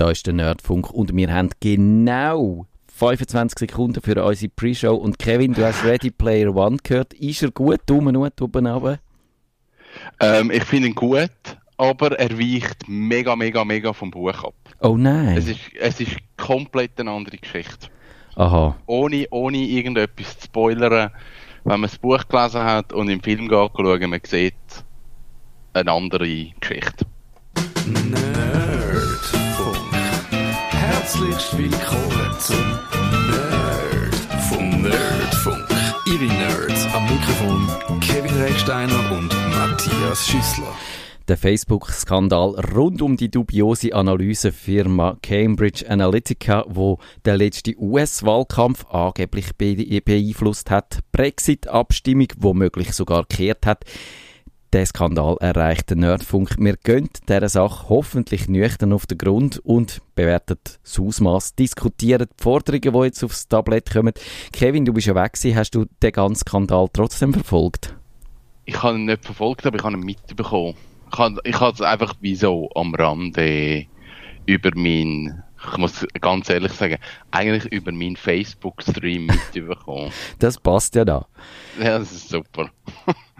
Da ist der Nerdfunk und wir haben genau 25 Sekunden für unsere Pre-Show. Und Kevin, du hast Ready Player One gehört. Ist er gut? Daumen hoch, Daumen runter? Ähm, ich finde ihn gut, aber er weicht mega, mega, mega vom Buch ab. Oh nein. Es ist, es ist komplett eine andere Geschichte. Aha. Ohne, ohne irgendetwas zu spoilern, wenn man das Buch gelesen hat und im Film geht schauen, man sieht eine andere Geschichte. Nerdfunk. Herzlich willkommen zum Nerdfunk. Nerdfunk. Ihre Nerds am Mikrofon Kevin Recksteiner und Matthias Schüssler. Der Facebook-Skandal rund um die dubiose Analysefirma Cambridge Analytica, wo der letzte US-Wahlkampf angeblich be beeinflusst hat, Brexit-Abstimmung womöglich sogar gekehrt hat. Der Skandal erreicht den Nerdfunk. Wir gehen dieser Sache hoffentlich nüchtern auf den Grund und bewerten das Ausmaß, diskutieren die Forderungen, die jetzt aufs Tablett kommen. Kevin, du bist ja weg gewesen. Hast du den ganzen Skandal trotzdem verfolgt? Ich habe ihn nicht verfolgt, aber ich habe ihn mitbekommen. Ich habe, ich habe es einfach wie so am Rande über mein, ich muss ganz ehrlich sagen, eigentlich über meinen Facebook-Stream mitbekommen. Das passt ja da. Ja, das ist super.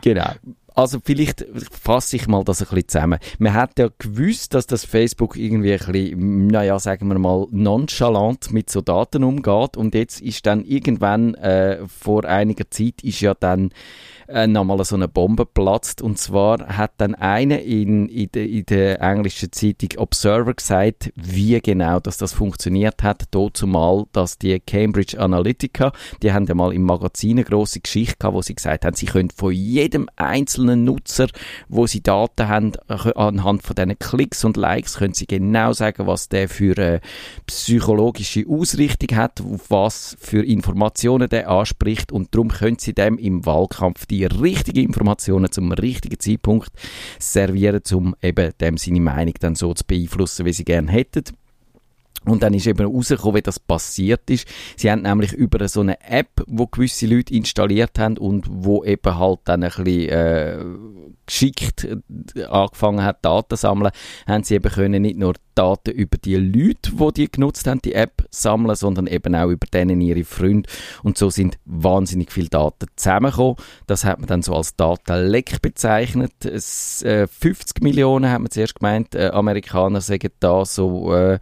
Genau. Also vielleicht fasse ich mal das ein bisschen zusammen. Man hat ja gewusst, dass das Facebook irgendwie ein bisschen, naja, sagen wir mal, nonchalant mit so Daten umgeht und jetzt ist dann irgendwann äh, vor einiger Zeit ist ja dann äh, nochmal so eine Bombe platzt. Und zwar hat dann einer in, in, de, in der englischen Zeitung Observer gesagt, wie genau dass das funktioniert hat, zumal, dass die Cambridge Analytica, die haben ja mal im Magazin eine grosse Geschichte gehabt, wo sie gesagt haben, sie können von jedem einzelnen Nutzer, wo sie Daten haben, äh, anhand von diesen Klicks und Likes, können sie genau sagen, was der für eine psychologische Ausrichtung hat, auf was für Informationen der anspricht. Und darum können sie dem im Wahlkampf die richtigen Informationen zum richtigen Zeitpunkt servieren, um eben dem seine Meinung dann so zu beeinflussen, wie sie gerne hätten. Und dann ist eben rausgekommen, wie das passiert ist. Sie haben nämlich über so eine App, wo gewisse Leute installiert haben und wo eben halt dann ein bisschen äh, geschickt äh, angefangen hat, Daten zu sammeln, haben sie eben können nicht nur Daten über die Leute, die die genutzt haben, die App sammeln, sondern eben auch über denen ihre Freunde. Und so sind wahnsinnig viele Daten zusammengekommen. Das hat man dann so als Datenleck bezeichnet. Es, äh, 50 Millionen hat man zuerst gemeint, äh, Amerikaner sagen da so... Äh,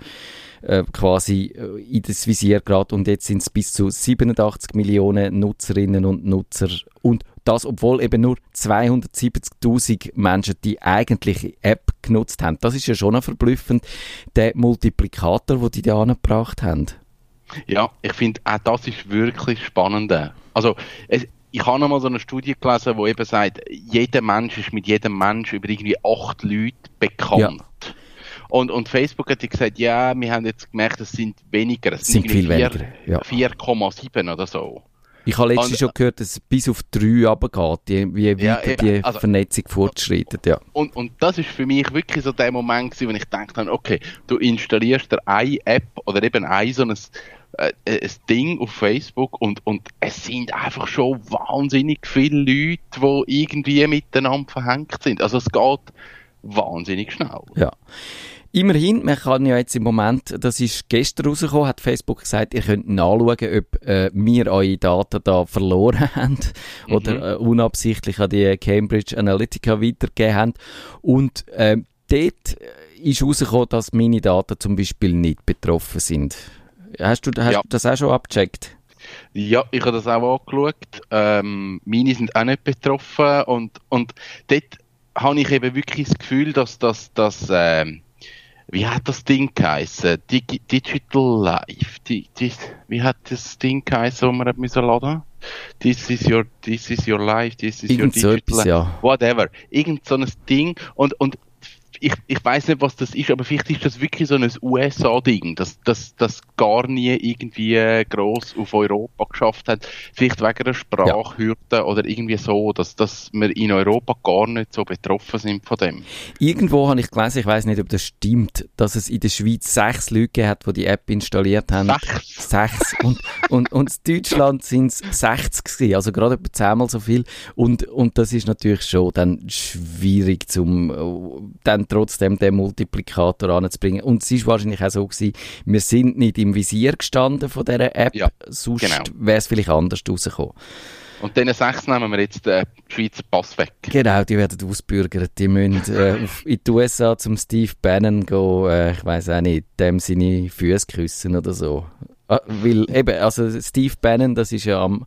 äh, quasi äh, in das Visier gerade und jetzt sind es bis zu 87 Millionen Nutzerinnen und Nutzer und das, obwohl eben nur 270.000 Menschen die eigentliche App genutzt haben. Das ist ja schon verblüffend, der Multiplikator, den die da angebracht haben. Ja, ich finde, auch das ist wirklich spannend. Also, es, ich habe noch mal so eine Studie gelesen, wo eben sagt, jeder Mensch ist mit jedem Mensch über irgendwie acht Leute bekannt. Ja. Und, und Facebook hat gesagt, ja, wir haben jetzt gemerkt, es sind weniger. Es sind, sind viel 4, weniger. Ja. 4,7 oder so. Ich habe letztens und, schon gehört, dass es bis auf 3 runtergeht, wie weiter ja, die also, Vernetzung fortschreitet. Ja. Und, und das ist für mich wirklich so der Moment gewesen, wo ich dachte, okay, du installierst dir eine App oder eben ein so ein, äh, ein Ding auf Facebook und, und es sind einfach schon wahnsinnig viele Leute, die irgendwie miteinander verhängt sind. Also es geht wahnsinnig schnell. Ja. Immerhin, man kann ja jetzt im Moment, das ist gestern rausgekommen, hat Facebook gesagt, ihr könnt nachschauen, ob äh, wir eure Daten da verloren haben mhm. oder äh, unabsichtlich an die Cambridge Analytica weitergegeben haben. Und äh, dort ist rausgekommen, dass meine Daten zum Beispiel nicht betroffen sind. Hast du, hast ja. du das auch schon abgecheckt? Ja, ich habe das auch angeschaut. Ähm, meine sind auch nicht betroffen und, und dort habe ich eben wirklich das Gefühl, dass das, dass, ähm, wie hat das Ding geheißen? Digi Digital Life. Die, die, wie hat das Ding geheißen, wo man hat müssen laden? This is your, this is your life, this is Irgend your digital so etwas, ja. Whatever. Irgend so ein Ding. Und, und ich, ich weiß nicht, was das ist, aber vielleicht ist das wirklich so ein USA-Ding, dass das dass gar nie irgendwie groß auf Europa geschafft hat. Vielleicht wegen der Sprachhürde ja. oder irgendwie so, dass, dass wir in Europa gar nicht so betroffen sind von dem. Irgendwo habe ich gelesen, ich weiß nicht, ob das stimmt, dass es in der Schweiz sechs Leute hat, die die App installiert haben. Sechs? Sechs. Und, und, und in Deutschland sind es 60 gewesen, also gerade etwa zehnmal so viel. Und, und das ist natürlich schon dann schwierig zum, dann trotzdem den Multiplikator anzubringen. Und es ist wahrscheinlich auch so gewesen, wir sind nicht im Visier gestanden von dieser App, Ja, sonst genau. wäre es vielleicht anders rausgekommen. Und diesen sechs nehmen wir jetzt den Schweizer Pass weg. Genau, die werden ausbürgert. Die müssen äh, auf, in die USA zum Steve Bannon gehen, äh, ich weiß auch nicht, dem seine Füße küssen oder so. Ah, weil eben, also Steve Bannon, das ist ja am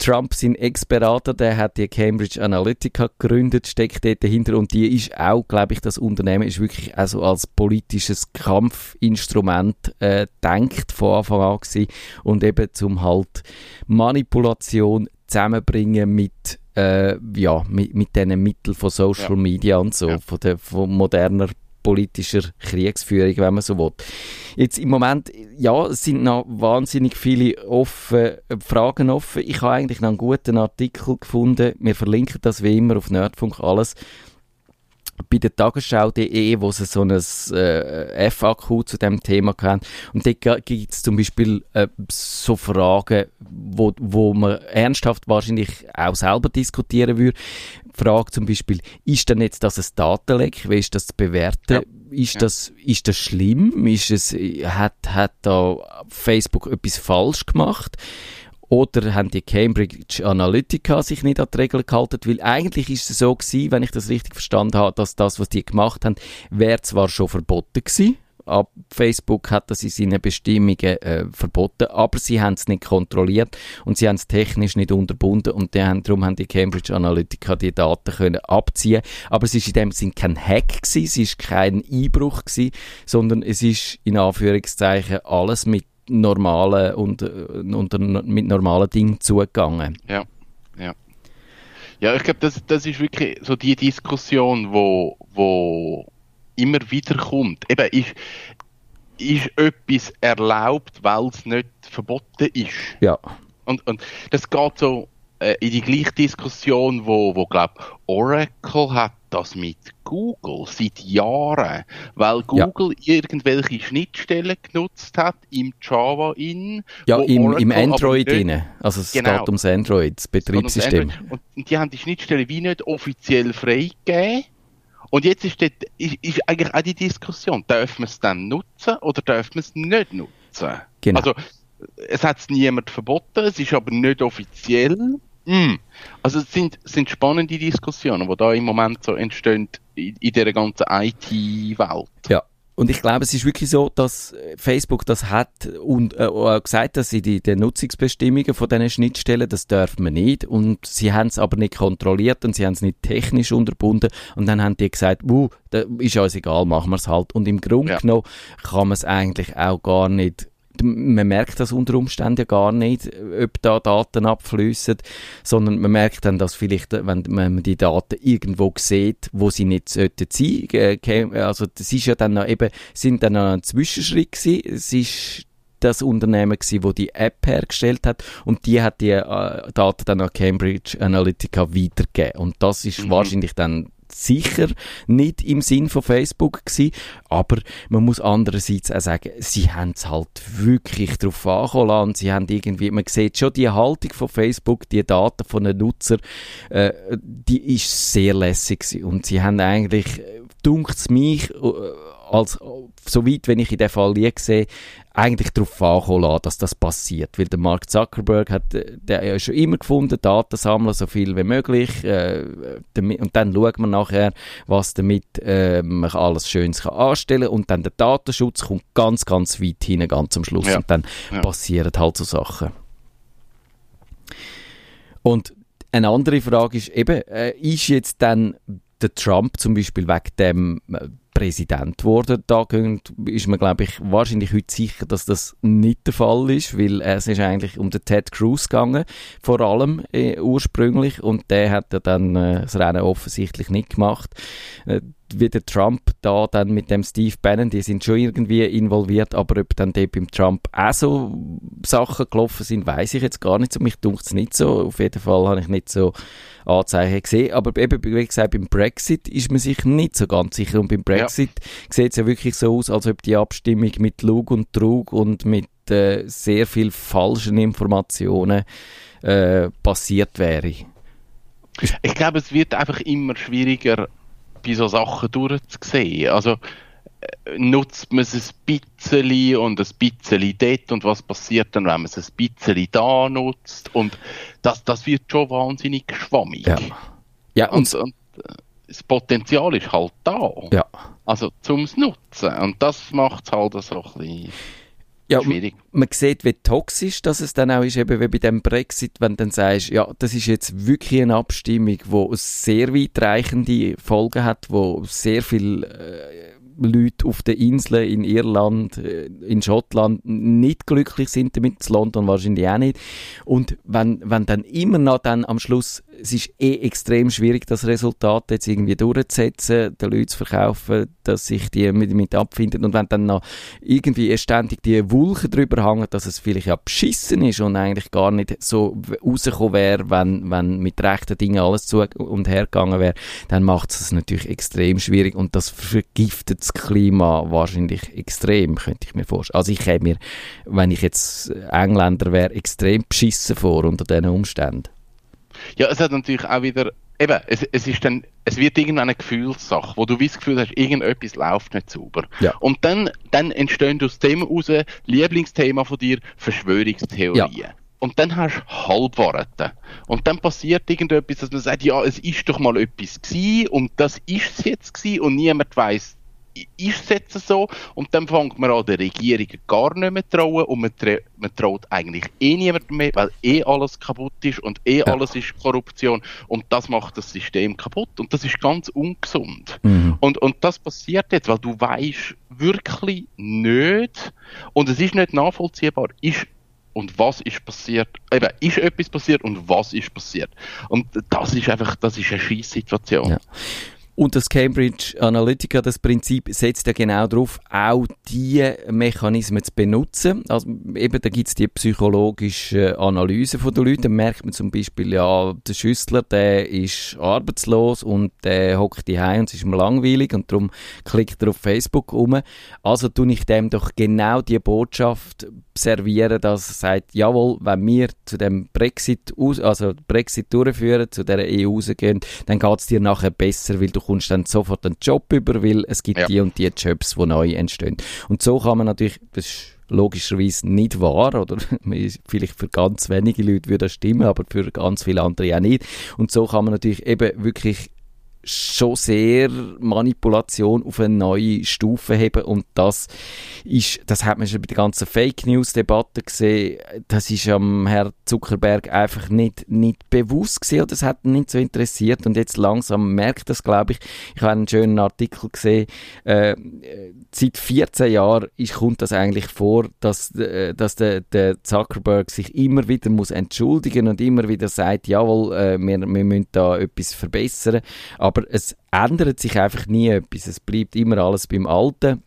Trump sein Ex-Berater, der hat die Cambridge Analytica gegründet, steckt dort dahinter und die ist auch, glaube ich, das Unternehmen ist wirklich also als politisches Kampfinstrument äh, denkt von Anfang an gewesen und eben zum halt Manipulation zusammenbringen mit äh, ja, mit, mit diesen Mitteln von Social Ja. Media und so, Ja. von, der, von moderner politischer Kriegsführung, wenn man so will. Jetzt im Moment, ja, es sind noch wahnsinnig viele offen, äh, Fragen offen. Ich habe eigentlich noch einen guten Artikel gefunden. Wir verlinken das wie immer auf Nerdfunk alles bei der Tagesschau.de, wo sie so ein äh, FAQ zu dem Thema haben. Und dort gibt es zum Beispiel äh, so Fragen, wo, wo man ernsthaft wahrscheinlich auch selber diskutieren würde. Frage zum Beispiel, ist denn jetzt das ein Datenleck? Wie ist das zu bewerten? Ja. Ist, Ja. das, ist das schlimm? Ist es, hat, hat da Facebook etwas falsch gemacht? Oder haben die Cambridge Analytica sich nicht an die Regeln gehalten? Weil eigentlich ist es so gewesen, wenn ich das richtig verstanden habe, dass das, was die gemacht haben, wäre zwar schon verboten gewesen. Facebook hat das in seinen Bestimmungen äh, verboten, aber sie haben es nicht kontrolliert und sie haben es technisch nicht unterbunden und haben, darum haben die Cambridge Analytica die Daten können abziehen. Aber es ist in dem Sinn kein Hack gewesen, es ist kein Einbruch gewesen, sondern es ist in Anführungszeichen alles mit normalen und, äh, unter, mit normalen Dingen zugegangen. Ja, ja. Ja, ich glaube, das, das ist wirklich so die Diskussion, wo, wo immer wieder kommt. Eben, ist, ist etwas erlaubt, weil es nicht verboten ist? Ja, Und, und das geht so äh, in die gleiche Diskussion, wo, wo glaub, Oracle hat das mit Google seit Jahren, weil Ja. Google irgendwelche Schnittstellen genutzt hat im Java in. ja im, im Android rein. Also es Genau. geht ums Android, das Betriebssystem. Und, und die haben die Schnittstelle wie nicht offiziell freigegeben. Und jetzt ist, dort, ist, ist eigentlich auch die Diskussion, darf man es dann nutzen oder darf man es nicht nutzen? Genau. Also, es hat es niemand verboten, es ist aber nicht offiziell. Mm. Also es sind, sind spannende Diskussionen, die da im Moment so entstehen in, in dieser ganzen IT-Welt. Ja. Und ich glaube, es ist wirklich so, dass Facebook das hat und äh, auch gesagt, dass sie die, die Nutzungsbestimmungen von diesen Schnittstellen, das dürfen man nicht. Und sie haben es aber nicht kontrolliert und sie haben es nicht technisch unterbunden. Und dann haben die gesagt, uh, ist uns egal, machen wir es halt. Und im Grunde Ja. genommen kann man es eigentlich auch gar nicht man merkt das unter Umständen ja gar nicht, ob da Daten abfließen, sondern man merkt dann, dass vielleicht, wenn man die Daten irgendwo sieht, wo sie nicht sollten sein, äh, käm- also das ist ja dann noch eben, sind dann noch ein Zwischenschritt gewesen, es ist das Unternehmen gewesen, wo die App hergestellt hat und die hat die äh, Daten dann an Cambridge Analytica weitergegeben und das ist Mhm. wahrscheinlich dann sicher nicht im Sinn von Facebook gewesen, aber man muss andererseits auch sagen, sie haben es halt wirklich ankommen lassen. Sie haben irgendwie, man sieht schon die Haltung von Facebook, die Daten von den Nutzer, äh, die ist sehr lässig gewesen. und sie haben eigentlich, äh, dunkt's mich, äh, als, soweit, wenn ich in dem Fall je sehe, eigentlich darauf ankommen dass das passiert. Weil der Mark Zuckerberg hat, äh, der ja schon immer gefunden, Daten sammeln so viel wie möglich, äh, damit, und dann schaut man nachher, was damit äh, man alles Schönes kann anstellen und dann der Datenschutz kommt ganz, ganz weit hin, ganz am Schluss Ja. und dann Ja. passieren halt so Sachen. Und eine andere Frage ist eben, äh, ist jetzt dann der Trump zum Beispiel wegen dem äh, Präsident geworden? Da ist man, glaube ich, wahrscheinlich heute sicher, dass das nicht der Fall ist, weil es ist eigentlich um den Ted Cruz gegangen, vor allem äh, ursprünglich, und der hat ja dann äh, das Rennen offensichtlich nicht gemacht. Äh, wie der Trump da dann mit dem Steve Bannon, die sind schon irgendwie involviert, aber ob dann dort beim Trump auch so Sachen gelaufen sind, weiß ich jetzt gar nicht so. Mich dunkt es nicht so. Auf jeden Fall habe ich nicht so Anzeichen gesehen. Aber eben, wie gesagt, beim Brexit ist man sich nicht so ganz sicher. Und beim Brexit sieht es ja wirklich so aus, als ob die Abstimmung mit Lug und Trug und mit äh, sehr viel falschen Informationen äh, passiert wäre. Ich glaube, es wird einfach immer schwieriger, bei so Sachen durchzusehen. Also äh, nutzt man es ein bisschen und ein bisschen dort und was passiert dann, wenn man es ein bisschen da nutzt und das, das wird schon wahnsinnig schwammig. Ja. Ja, und, und, und äh, das Potenzial ist halt da. Ja. Also zum Nutzen. Und das macht es halt so ein bisschen ja, schwierig. Man sieht, wie toxisch das es dann auch ist, eben wie bei dem Brexit, wenn du dann sagst, ja, das ist jetzt wirklich eine Abstimmung, die sehr weitreichende Folgen hat, wo sehr viel äh, Leute auf den Inseln in Irland, äh, in Schottland nicht glücklich sind damit, in London wahrscheinlich auch nicht. Und wenn, wenn dann immer noch dann am Schluss, es ist eh extrem schwierig, das Resultat jetzt irgendwie durchzusetzen, den Leuten zu verkaufen, dass sich die mit, mit abfinden und wenn dann noch irgendwie ständig die Wulchen drüber hängen, dass es vielleicht ja beschissen ist und eigentlich gar nicht so rausgekommen wäre, wenn, wenn mit rechten Dingen alles zu und her gegangen wäre, dann macht es natürlich extrem schwierig und das vergiftet das Klima wahrscheinlich extrem, könnte ich mir vorstellen. Also ich käme mir, wenn ich jetzt Engländer wäre, extrem beschissen vor unter diesen Umständen. Ja, es hat natürlich auch wieder, eben, es, es ist dann, es wird irgendeine Gefühlssache, wo du das Gefühl hast, irgendetwas läuft nicht sauber. Ja. Und dann, dann entstehen aus dem heraus Lieblingsthema von dir, Verschwörungstheorien. Ja. Und dann hast du Halbwahrheiten. Und dann passiert irgendetwas, dass man sagt, ja, es ist doch mal etwas gewesen und das ist es jetzt gewesen und niemand weiß ist es jetzt so? Und dann fängt man an, der Regierung gar nicht mehr trauen und man, man traut eigentlich eh niemandem mehr, weil eh alles kaputt ist und eh ja. alles ist Korruption und das macht das System kaputt und das ist ganz ungesund. Mhm. Und, und das passiert jetzt, weil du weißt wirklich nicht und es ist nicht nachvollziehbar, ist und was ist passiert, eben, ist etwas passiert und was ist passiert. Und das ist einfach, das ist eine Scheißsituation. Ja. Und das Cambridge Analytica, das Prinzip setzt ja genau darauf, auch diese Mechanismen zu benutzen. Also eben, da gibt es die psychologische Analyse von den Leuten. Da merkt man zum Beispiel, ja, der Schüssler, der ist arbeitslos und der hockt die und es ist ihm langweilig und darum klickt er auf Facebook um. Also tue ich dem doch genau die Botschaft servieren, dass er sagt, jawohl, wenn wir zu dem Brexit, also Brexit durchführen, zu der EU rausgehen, dann geht es dir nachher besser, weil du kommst dann sofort einen Job über, weil es gibt ja. die und die Jobs, die neu entstehen. Und so kann man natürlich, das ist logischerweise nicht wahr, oder vielleicht für ganz wenige Leute würde das stimmen, aber für ganz viele andere auch nicht. Und so kann man natürlich eben wirklich schon sehr Manipulation auf eine neue Stufe heben und das ist, das hat man schon bei der ganzen Fake News Debatte gesehen, das ist am Herr Zuckerberg einfach nicht, nicht bewusst oder das hat ihn nicht so interessiert und jetzt langsam merkt das, glaube ich. Ich habe einen schönen Artikel gesehen, äh, seit 14 Jahren ist, kommt das eigentlich vor, dass, äh, dass der, der Zuckerberg sich immer wieder muss entschuldigen und immer wieder sagt, jawohl, äh, wir, wir müssen da etwas verbessern, aber es ändert sich einfach nie etwas. Es bleibt immer alles beim Alten,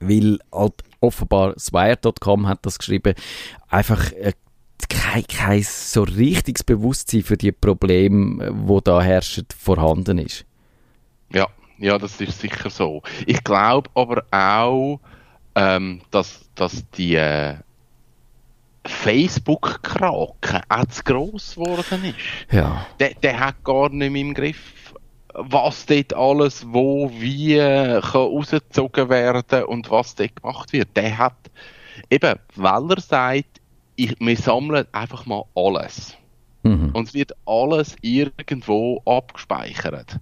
weil halt offenbar Swire.com hat das geschrieben, einfach äh, kein, kein so richtiges Bewusstsein für die Probleme, wo da herrscht, vorhanden ist. Ja, ja, das ist sicher so. Ich glaube aber auch, ähm, dass, dass die äh, Facebook-Kraken auch zu gross geworden ist. Ja. Der, der hat gar nicht mehr im Griff was dort alles wo wie kann rausgezogen werden und was dort gemacht wird. Der hat eben, weil er sagt, ich, wir sammeln einfach mal alles. Mhm. Und es wird alles irgendwo abgespeichert.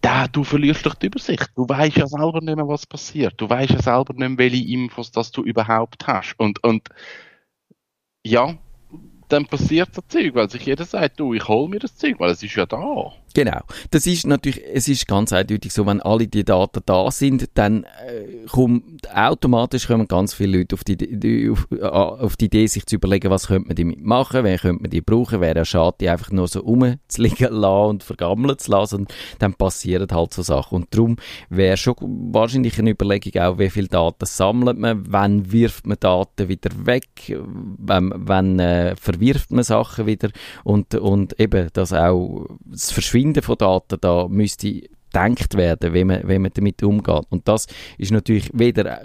Da, du verlierst doch die Übersicht. Du weißt ja selber nicht mehr, was passiert. Du weißt ja selber nicht mehr, welche Infos das du überhaupt hast. Und, und ja, dann passiert das Zeug, weil sich jeder sagt, du, ich hol mir das Zeug, weil es ist ja da. Genau. Das ist natürlich, es ist ganz eindeutig so, wenn alle die Daten da sind, dann äh, kommt, automatisch kommen ganz viele Leute auf die, die auf, äh, auf, die Idee, sich zu überlegen, was könnte man damit machen, wer könnte man die brauchen, wäre ja schade, die einfach nur so rumzuliegen lassen und vergammeln zu lassen und dann passieren halt so Sachen. Und darum wäre schon wahrscheinlich eine Überlegung auch, wie viele Daten sammelt man, wann wirft man Daten wieder weg, wann, wann äh, verwirft man Sachen wieder und, und eben, dass auch das Verschwinden Verschwinden von Daten da müsste gedacht werden, wie man, wie man damit umgeht. Und das ist natürlich weder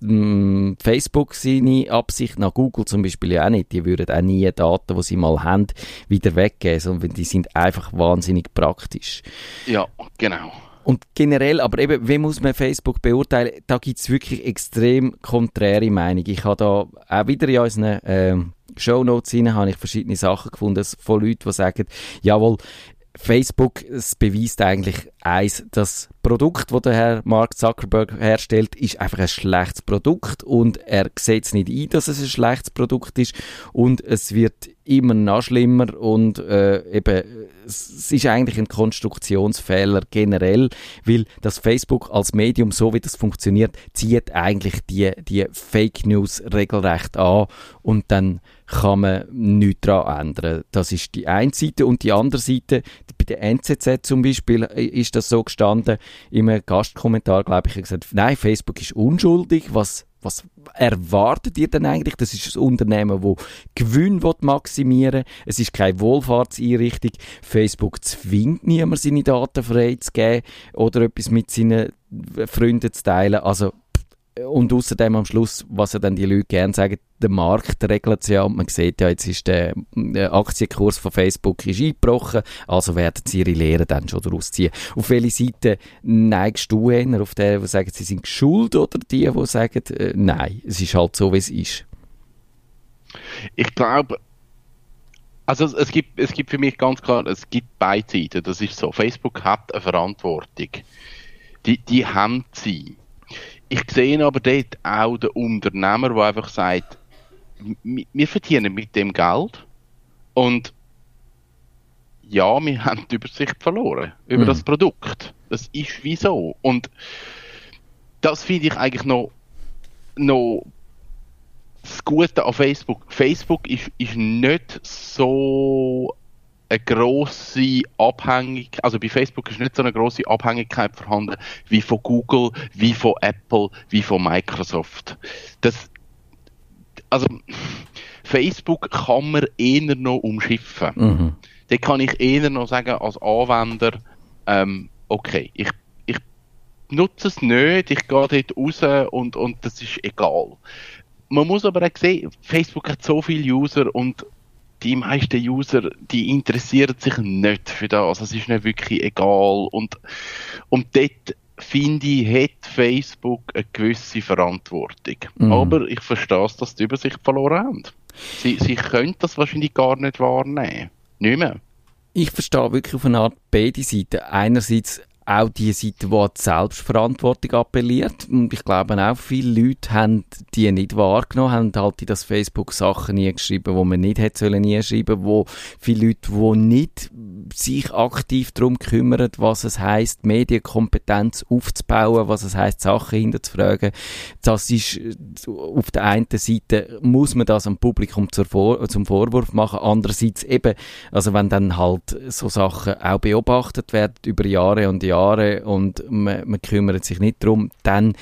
mh, Facebook seine Absicht, nach Google zum Beispiel ja auch nicht. Die würden auch nie Daten, die sie mal haben, wieder weggeben, sondern die sind einfach wahnsinnig praktisch. Ja, genau. Und generell, aber eben, wie muss man Facebook beurteilen? Da gibt es wirklich extrem konträre Meinungen. Ich habe da auch wieder in unseren äh, Shownotes rein, habe ich verschiedene Sachen gefunden von Leuten, die sagen, jawohl, Facebook, es beweist eigentlich eins, das Produkt, das der Herr Mark Zuckerberg herstellt, ist einfach ein schlechtes Produkt und er sieht es nicht ein, dass es ein schlechtes Produkt ist und es wird immer noch schlimmer und äh, eben es ist eigentlich ein Konstruktionsfehler generell, weil das Facebook als Medium, so wie das funktioniert, zieht eigentlich die, die Fake News regelrecht an und dann kann man nichts daran ändern. Das ist die eine Seite. Und die andere Seite, bei der NZZ zum Beispiel, äh, ist das so gestanden, im Gastkommentar, glaube ich, gesagt, nein, Facebook ist unschuldig, was was erwartet ihr denn eigentlich? Das ist ein Unternehmen, das Gewinn maximieren will. Es ist keine Wohlfahrtseinrichtung. Facebook zwingt niemand, seine Daten freizugeben oder etwas mit seinen Freunden zu teilen. Also und außerdem am Schluss, was ja dann die Leute gerne sagen, der Markt regelt es ja und man sieht ja, jetzt ist der, der Aktienkurs von Facebook ist eingebrochen, also werden sie ihre Lehre dann schon daraus ziehen. Auf welche Seite neigst du eher? Auf der, die sagen, sie sind schuld oder die, die sagen, äh, nein, es ist halt so, wie es ist? Ich glaube, also es gibt, es gibt für mich ganz klar, es gibt beide Seiten, das ist so. Facebook hat eine Verantwortung. Die, die haben sie ich sehe aber dort auch den Unternehmer, der einfach sagt, wir verdienen mit dem Geld und ja, wir haben die Übersicht verloren über mhm. das Produkt. Das ist wieso. Und das finde ich eigentlich noch, noch das Gute an Facebook. Facebook ist, ist nicht so eine grosse Abhängigkeit, also bei Facebook ist nicht so eine grosse Abhängigkeit vorhanden wie von Google, wie von Apple, wie von Microsoft. Das, also Facebook kann man eher noch umschiffen. Mhm. Da kann ich eher noch sagen als Anwender, ähm, okay, ich, ich nutze es nicht, ich gehe dort raus und, und das ist egal. Man muss aber auch sehen, Facebook hat so viele User und die meisten User, die interessieren sich nicht für das. Es ist nicht wirklich egal. Und, und dort, finde ich, hat Facebook eine gewisse Verantwortung. Mhm. Aber ich verstehe es, dass die Übersicht verloren haben. Sie, sie können das wahrscheinlich gar nicht wahrnehmen. Nicht mehr. Ich verstehe wirklich auf eine Art beide Seiten. Einerseits auch die Seite, die an die Selbstverantwortung appelliert. Und ich glaube auch, viele Leute haben die nicht wahrgenommen, haben halt in das Facebook Sachen nie geschrieben, wo man nicht hätte sollen nie schreiben, wo viele Leute, die nicht sich aktiv darum kümmern, was es heißt, Medienkompetenz aufzubauen, was es heißt, Sachen hinterzufragen. Das ist auf der einen Seite muss man das am Publikum zum Vorwurf machen, andererseits eben, also wenn dann halt so Sachen auch beobachtet werden über Jahre und Jahre Jahre und man, man kümmert sich nicht darum, dann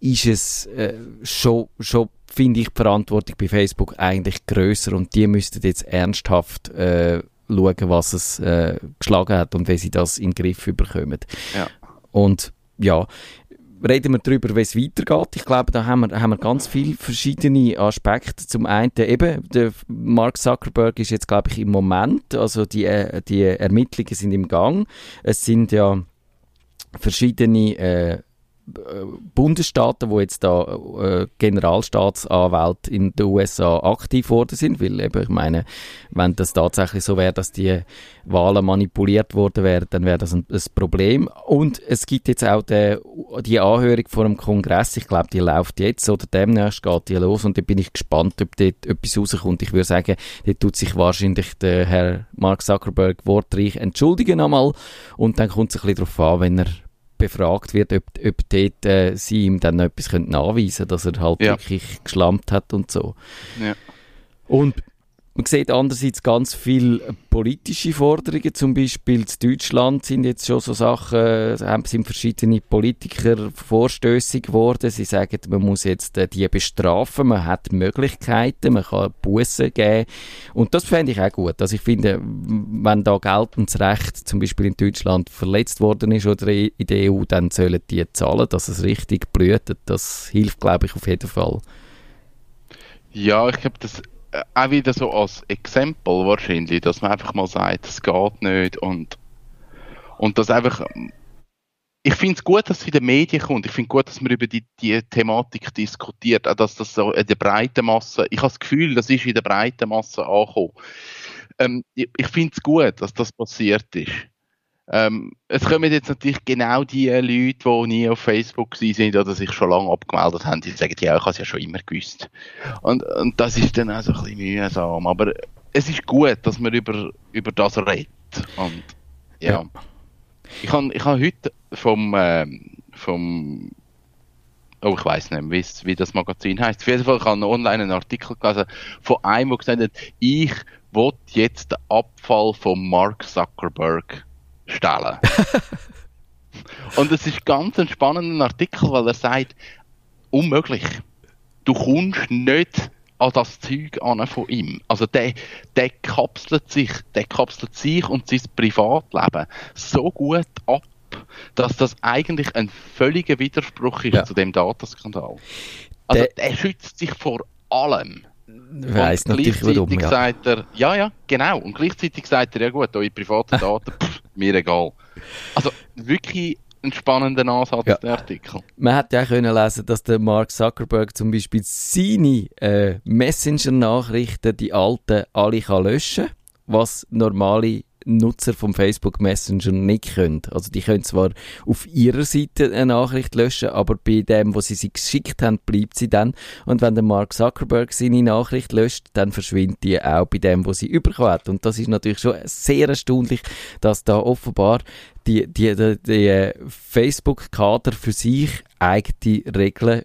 ist es äh, schon, schon finde ich, die Verantwortung bei Facebook eigentlich größer und die müssten jetzt ernsthaft äh, schauen, was es äh, geschlagen hat und wie sie das in den Griff bekommen. Ja. Und ja, reden wir darüber, wie es weitergeht. Ich glaube, da haben wir, haben wir ganz viele verschiedene Aspekte. Zum einen eben, der Mark Zuckerberg ist jetzt, glaube ich, im Moment, also die, äh, die Ermittlungen sind im Gang. Es sind ja verschiedene äh, Bundesstaaten, wo jetzt da äh, Generalstaatsanwälte in den USA aktiv worden sind, weil eben, ich meine, wenn das tatsächlich so wäre, dass die Wahlen manipuliert worden wären, dann wäre das ein, ein, Problem. Und es gibt jetzt auch die, die Anhörung vor dem Kongress, ich glaube, die läuft jetzt oder demnächst geht die los und da bin ich gespannt, ob dort etwas rauskommt. Ich würde sagen, dort tut sich wahrscheinlich der Herr Mark Zuckerberg wortreich entschuldigen einmal und dann kommt es ein bisschen darauf an, wenn er befragt wird, ob, ob dort äh, sie ihm dann etwas können nachweisen können, dass er halt ja. wirklich geschlampt hat und so. Ja. Und man sieht andererseits ganz viele politische Forderungen, zum Beispiel in Deutschland sind jetzt schon so Sachen, äh, sind verschiedene Politiker vorstößig geworden. Sie sagen, man muss jetzt äh, die bestrafen, man hat Möglichkeiten, man kann Bussen geben und das fände ich auch gut. Also ich finde, wenn da geltendes Recht zum Beispiel in Deutschland verletzt worden ist oder in der EU, dann sollen die zahlen, dass es richtig blüht. Das hilft, glaube ich, auf jeden Fall. Ja, ich glaube, das auch wieder so als Exempel wahrscheinlich, dass man einfach mal sagt, es geht nicht und, und das einfach, ich finde es gut, dass es in den Medien kommt. Ich finde gut, dass man über die, die Thematik diskutiert, auch dass das so in der breiten Masse, ich habe das Gefühl, das ist in der breiten Masse angekommen. Ähm, ich ich finde es gut, dass das passiert ist. Ähm, es kommen jetzt natürlich genau die Leute, die nie auf Facebook sind oder sich schon lange abgemeldet haben, die sagen, ja, ich habe es ja schon immer gewusst. Und, und das ist dann auch so ein bisschen mühsam. Aber es ist gut, dass man über, über das redet. Und ja. ja. Ich habe ich hab heute vom, ähm, vom Oh, ich weiß nicht, wie, wie das Magazin heißt. Auf jeden Fall habe ich online einen Artikel gelesen von einem, der gesagt hat, ich will jetzt den Abfall von Mark Zuckerberg stellen. Und es ist ganz ein spannender Artikel, weil er sagt, unmöglich. Du kommst nicht an das Zeug an von ihm. Also der, der kapselt sich, der kapselt sich und sein Privatleben so gut ab, dass das eigentlich ein völliger Widerspruch ist ja. zu dem Dataskandal. Also der, der schützt sich vor allem. Weiss natürlich warum, ja. sagt er, ja, ja, genau. Und gleichzeitig sagt er, ja gut, eure privaten Daten, pff, mir egal. Also wirklich ein spannender Ansatz, ja. der Artikel. Man hätte ja auch können lesen, dass der Mark Zuckerberg zum Beispiel seine äh, Messenger-Nachrichten, die alten, alle kann löschen was normale Nutzer vom Facebook Messenger nicht können. Also die können zwar auf ihrer Seite eine Nachricht löschen, aber bei dem, wo sie sie geschickt haben, bleibt sie dann. Und wenn der Mark Zuckerberg seine Nachricht löscht, dann verschwindet die auch bei dem, wo sie überkommen. Und das ist natürlich schon sehr erstaunlich, dass da offenbar die, die, die, die Facebook-Kader für sich eigene Regeln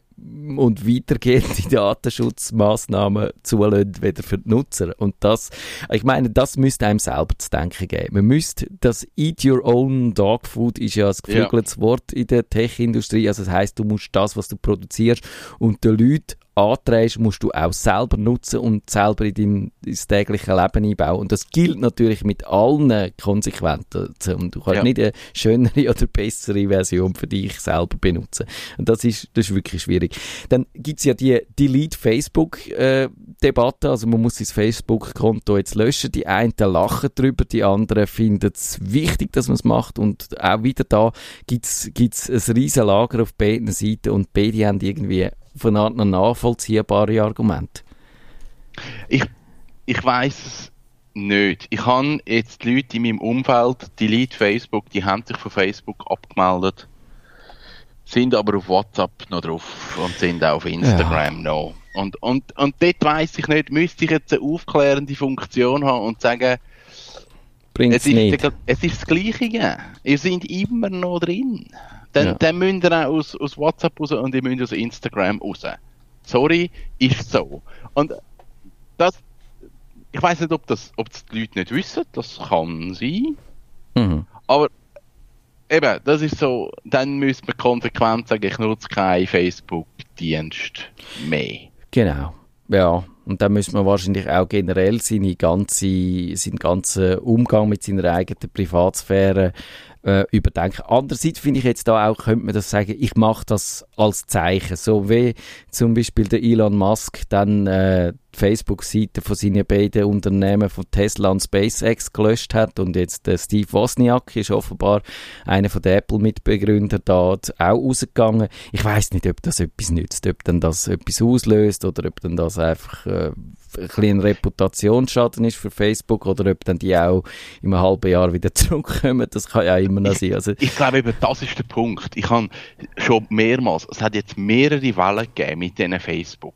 und weitergehende Datenschutzmaßnahmen zulassen, weder für die Nutzer. Und das, ich meine, das müsste einem selber zu denken geben. Man müsste, das Eat Your Own Dog Food ist ja ein geflügeltes ja. Wort in der Tech-Industrie. Also das heißt, du musst das, was du produzierst und den Leuten anträgst, musst du auch selber nutzen und selber in dein, ins tägliche Leben einbauen. Und das gilt natürlich mit allen Konsequenzen. Und du kannst ja. nicht eine schönere oder bessere Version für dich selber benutzen. Und das ist, das ist wirklich schwierig. Dann gibt es ja die Delete Facebook-Debatte. Äh, also man muss sein Facebook-Konto jetzt löschen. Die einen lachen drüber, die anderen finden es wichtig, dass man es macht. Und auch wieder da gibt es ein riesen Lager auf beiden Seiten und beide haben irgendwie von einer nachvollziehbare Argumente? Ich, ich weiß es nicht. Ich habe jetzt die Leute in meinem Umfeld, die Leute Facebook, die haben sich von Facebook abgemeldet, sind aber auf WhatsApp noch drauf und sind auch auf Instagram ja. noch. Und, und, und dort weiss ich nicht, müsste ich jetzt eine aufklärende Funktion haben und sagen, es ist, nicht. es ist das Gleiche. Ihr seid immer noch drin. Dann, ja. dann müsst ihr auch aus, aus WhatsApp raus und ihr müsst aus Instagram raus. Sorry, ist so. Und das, ich weiß nicht, ob das, ob das die Leute nicht wissen, das kann sein. Mhm. Aber eben, das ist so, dann müsste man konsequent sagen, ich nutze keinen Facebook-Dienst mehr. Genau, ja. Und dann müsste man wahrscheinlich auch generell seine ganze, seinen ganzen Umgang mit seiner eigenen Privatsphäre äh, überdenken. Andererseits finde ich jetzt da auch, könnte man das sagen, ich mache das als Zeichen. So wie zum Beispiel der Elon Musk dann äh, Facebook-Seite von seinen beiden Unternehmen von Tesla und SpaceX gelöscht hat und jetzt der Steve Wozniak ist offenbar einer von den Apple-Mitbegründern da auch rausgegangen. Ich weiß nicht, ob das etwas nützt, ob dann das etwas auslöst oder ob dann das einfach äh, ein bisschen Reputationsschaden ist für Facebook oder ob dann die auch in einem halben Jahr wieder zurückkommen, das kann ja immer noch sein. Also, ich glaube eben, das ist der Punkt. Ich habe schon mehrmals, es hat jetzt mehrere Wellen gegeben mit diesen Facebook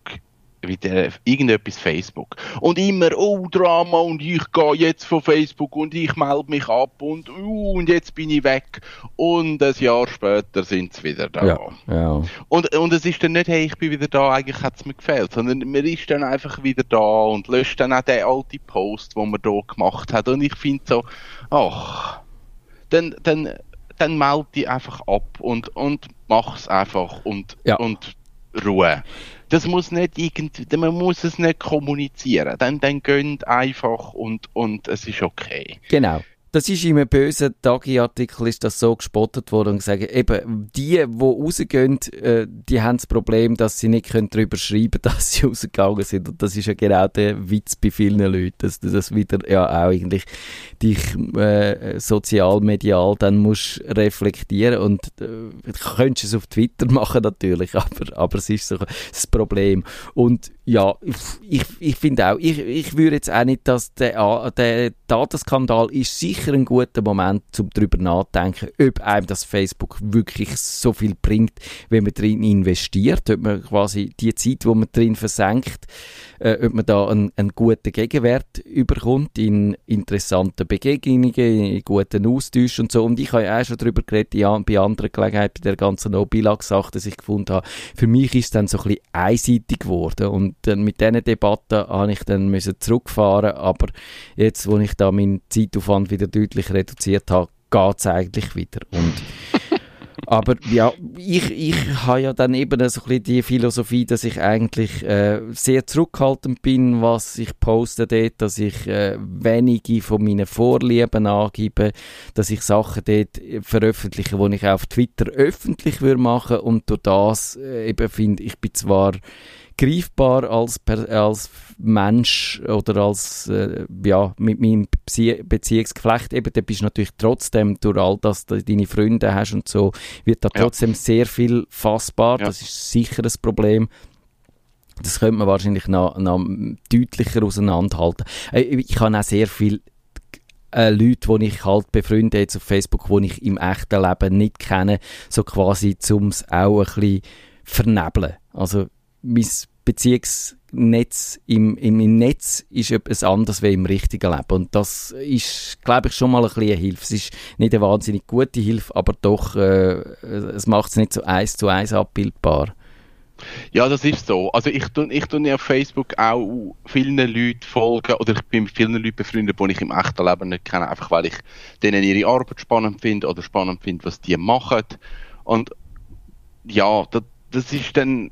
wie der, irgendetwas Facebook. Und immer, oh, Drama, und ich gehe jetzt von Facebook und ich melde mich ab und, uh, und jetzt bin ich weg. Und ein Jahr später sind sie wieder da. Ja, ja. Und, und es ist dann nicht, hey, ich bin wieder da, eigentlich hat es mir gefällt, sondern man ist dann einfach wieder da und löscht dann auch den alten Post, den man da gemacht hat. Und ich finde so, ach, dann, dann, dann melde dich einfach ab und, und mach's einfach und, Ja. und Ruhe. Das muss nicht irgendwie, man muss es nicht kommunizieren. Dann, dann gönnt einfach und, und es ist okay. Genau. Das ist in einem bösen Tagi-Artikel ist das so gespottet worden und gesagt, eben, die, die rausgehen, äh, die haben das Problem, dass sie nicht können darüber schreiben dass sie rausgegangen sind. Und das ist ja genau der Witz bei vielen Leuten, dass du das wieder ja auch eigentlich dich äh, sozial-medial dann musst reflektieren und äh, du könntest es auf Twitter machen natürlich, aber, aber es ist so das Problem. Und ja, ich, ich finde auch, ich, ich würde jetzt auch nicht, dass der, der Datenskandal ist sicher ein guter Moment, um darüber nachzudenken, ob einem das Facebook wirklich so viel bringt, wenn man drin investiert, ob man quasi die Zeit, wo man drin versenkt, äh, ob man da einen, einen guten Gegenwert überkommt in interessanten Begegnungen, in guten Austausch und so. Und ich habe ja auch schon darüber geredet, ja, bei anderen Gelegenheiten, bei der ganzen No-Bilag-Sache, dass ich gefunden habe, für mich ist es dann so ein bisschen einseitig geworden und dann mit diesen Debatten habe ich dann müssen zurückfahren, aber jetzt, wo ich da meinen Zeitaufwand wieder deutlich reduziert habe, geht es eigentlich wieder. Und aber ja, ich, ich habe ja dann eben so ein bisschen die Philosophie, dass ich eigentlich äh, sehr zurückhaltend bin, was ich poste dort, dass ich äh, wenige von meinen Vorlieben angebe, dass ich Sachen dort veröffentliche, die ich auf Twitter öffentlich würde machen und durch das äh, eben finde ich bin zwar greifbar als, als Mensch oder als, äh, ja, mit meinem Bezie Beziehungsgeflecht, eben, da bist du natürlich trotzdem, durch all das, dass du deine Freunde hast und so, wird da Ja. trotzdem sehr viel fassbar, Ja. das ist sicher ein Problem. Das könnte man wahrscheinlich noch, noch deutlicher auseinanderhalten. Äh, Ich habe auch sehr viel äh, Leute, die ich halt befreunde jetzt auf Facebook, die ich im echten Leben nicht kenne, so quasi zum es auch ein bisschen vernebeln. Also mein Beziehungsnetz im, im, im Netz ist etwas anderes wie im richtigen Leben. Und das ist, glaube ich, schon mal ein eine Hilfe. Es ist nicht eine wahnsinnig gute Hilfe, aber doch, äh, es macht es nicht so eins zu eins abbildbar. Ja, das ist so. Also ich tue ich tu auf Facebook auch vielen Leuten folgen oder ich bin mit vielen Leuten befreundet, die ich im echten Leben nicht kenne, einfach weil ich denen ihre Arbeit spannend finde oder spannend finde, was die machen. Und ja, das, das ist dann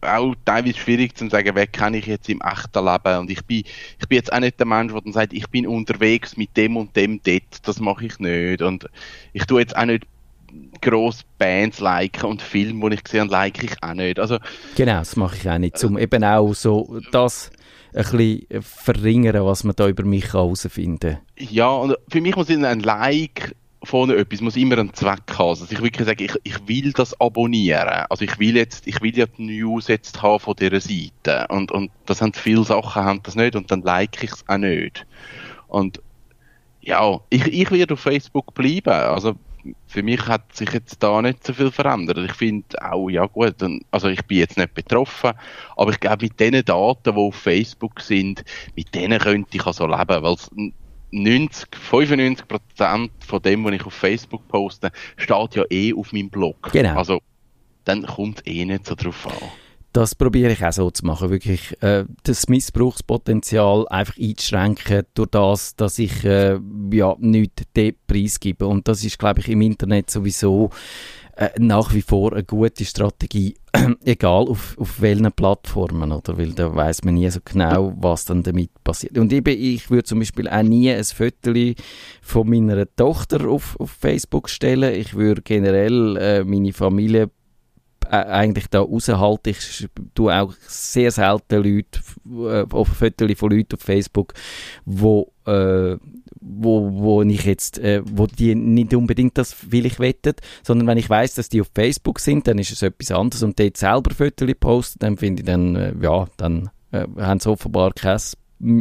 auch teilweise schwierig zu sagen, wer kenne ich jetzt im echten Leben. Und ich bin, ich bin jetzt auch nicht der Mensch, der dann sagt, ich bin unterwegs mit dem und dem dort. Das mache ich nicht. Und ich tue jetzt auch nicht gross Bands liken und Filme, die ich gesehen habe, like ich auch nicht. Also, Genau, das mache ich auch nicht. Um eben auch so das ein bisschen verringern, was man da über mich herausfinden kann. ja, und für mich muss ein Like von etwas muss immer einen Zweck haben. Also ich wirklich sage, ich, ich will das abonnieren. Also ich will jetzt, ich will ja die News jetzt haben von dieser Seite. Und, und das haben viele Sachen, haben das nicht und dann like ich es auch nicht. Und ja, ich, ich werde auf Facebook bleiben. Also für mich hat sich jetzt da nicht so viel verändert. Ich finde auch, ja gut, also ich bin jetzt nicht betroffen, aber ich glaube, mit den Daten, die auf Facebook sind, mit denen könnte ich also leben, weil 90, 95 Prozent von dem, was ich auf Facebook poste, steht ja eh auf meinem Blog. Genau. Also, dann kommt eh nicht so drauf an. Das probiere ich auch so zu machen, wirklich äh, das Missbrauchspotenzial einfach einzuschränken durch das, dass ich äh, ja nichts preisgebe. Und das ist, glaube ich, im Internet sowieso äh, nach wie vor eine gute Strategie, egal auf, auf welchen Plattformen, oder? Weil da weiß man nie so genau, was dann damit passiert. Und eben, ich würde zum Beispiel auch nie ein Foto von meiner Tochter auf, auf Facebook stellen. Ich würde generell äh, meine Familie eigentlich da raushalten. Ich tue auch sehr selten Leute, äh, auf Fotos von Leuten auf Facebook, wo, äh, wo, wo ich jetzt, äh, wo die nicht unbedingt das vielleicht wettet, sondern wenn ich weiß, dass die auf Facebook sind, dann ist es etwas anderes und dort selber Fotos posten, dann finde ich dann, äh, ja, dann äh, haben sie offenbar kein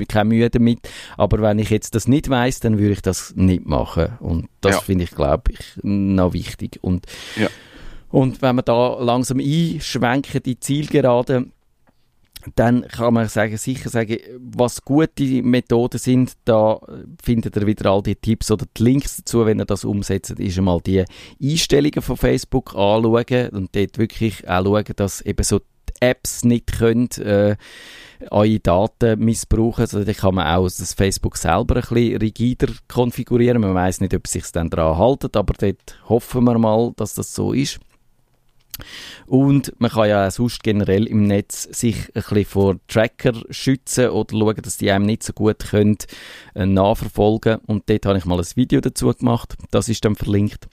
keine Mühe damit. Aber wenn ich jetzt das nicht weiß, dann würde ich das nicht machen. Und das Ja. finde ich, glaube ich, noch wichtig. Und Ja. Und wenn wir da langsam einschwenken, die Zielgerade, dann kann man sagen, sicher sagen, was gute Methoden sind, da findet ihr wieder all die Tipps oder die Links dazu, wenn ihr das umsetzt, ist einmal die Einstellungen von Facebook anschauen und dort wirklich auch schauen, dass eben so Apps nicht können, äh, eure Daten missbrauchen. Also da kann man auch das Facebook selber ein bisschen rigider konfigurieren. Man weiß nicht, ob es sich dann daran halten, aber dort hoffen wir mal, dass das so ist. Und man kann ja sonst generell im Netz sich ein bisschen vor Tracker schützen oder schauen, dass die einem nicht so gut können, äh, nachverfolgen Und dort habe ich mal ein Video dazu gemacht. Das ist dann verlinkt.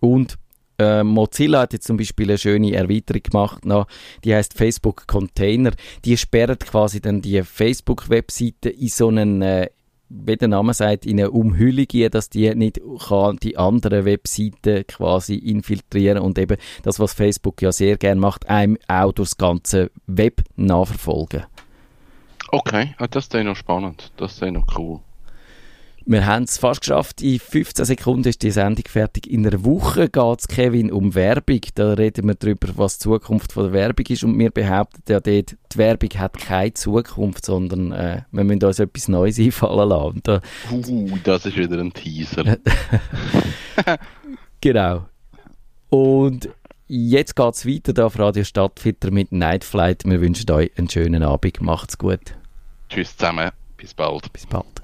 Und äh, Mozilla hat jetzt zum Beispiel eine schöne Erweiterung gemacht, noch, die heißt Facebook Container. Die sperrt quasi dann die Facebook-Webseite in so einen äh, wie der Name sagt, in eine Umhüllung gehen, dass die nicht kann die anderen Webseiten quasi infiltrieren und eben das, was Facebook ja sehr gerne macht, einem auch durchs ganze Web nachverfolgen. Okay, ah, das ist noch spannend, das ist noch cool. Wir haben es fast geschafft. In 15 Sekunden ist die Sendung fertig. In einer Woche geht es, Kevin, um Werbung. Da reden wir darüber, was die Zukunft von der Werbung ist. Und wir behaupten ja dort, die Werbung hat keine Zukunft, sondern äh, wir müssen uns etwas Neues einfallen lassen. Da uh, das ist wieder ein Teaser. genau. Und jetzt geht es weiter da auf Radio Stadtfilter mit Night Flight. Wir wünschen euch einen schönen Abend. Macht's gut. Tschüss zusammen. Bis bald. Bis bald.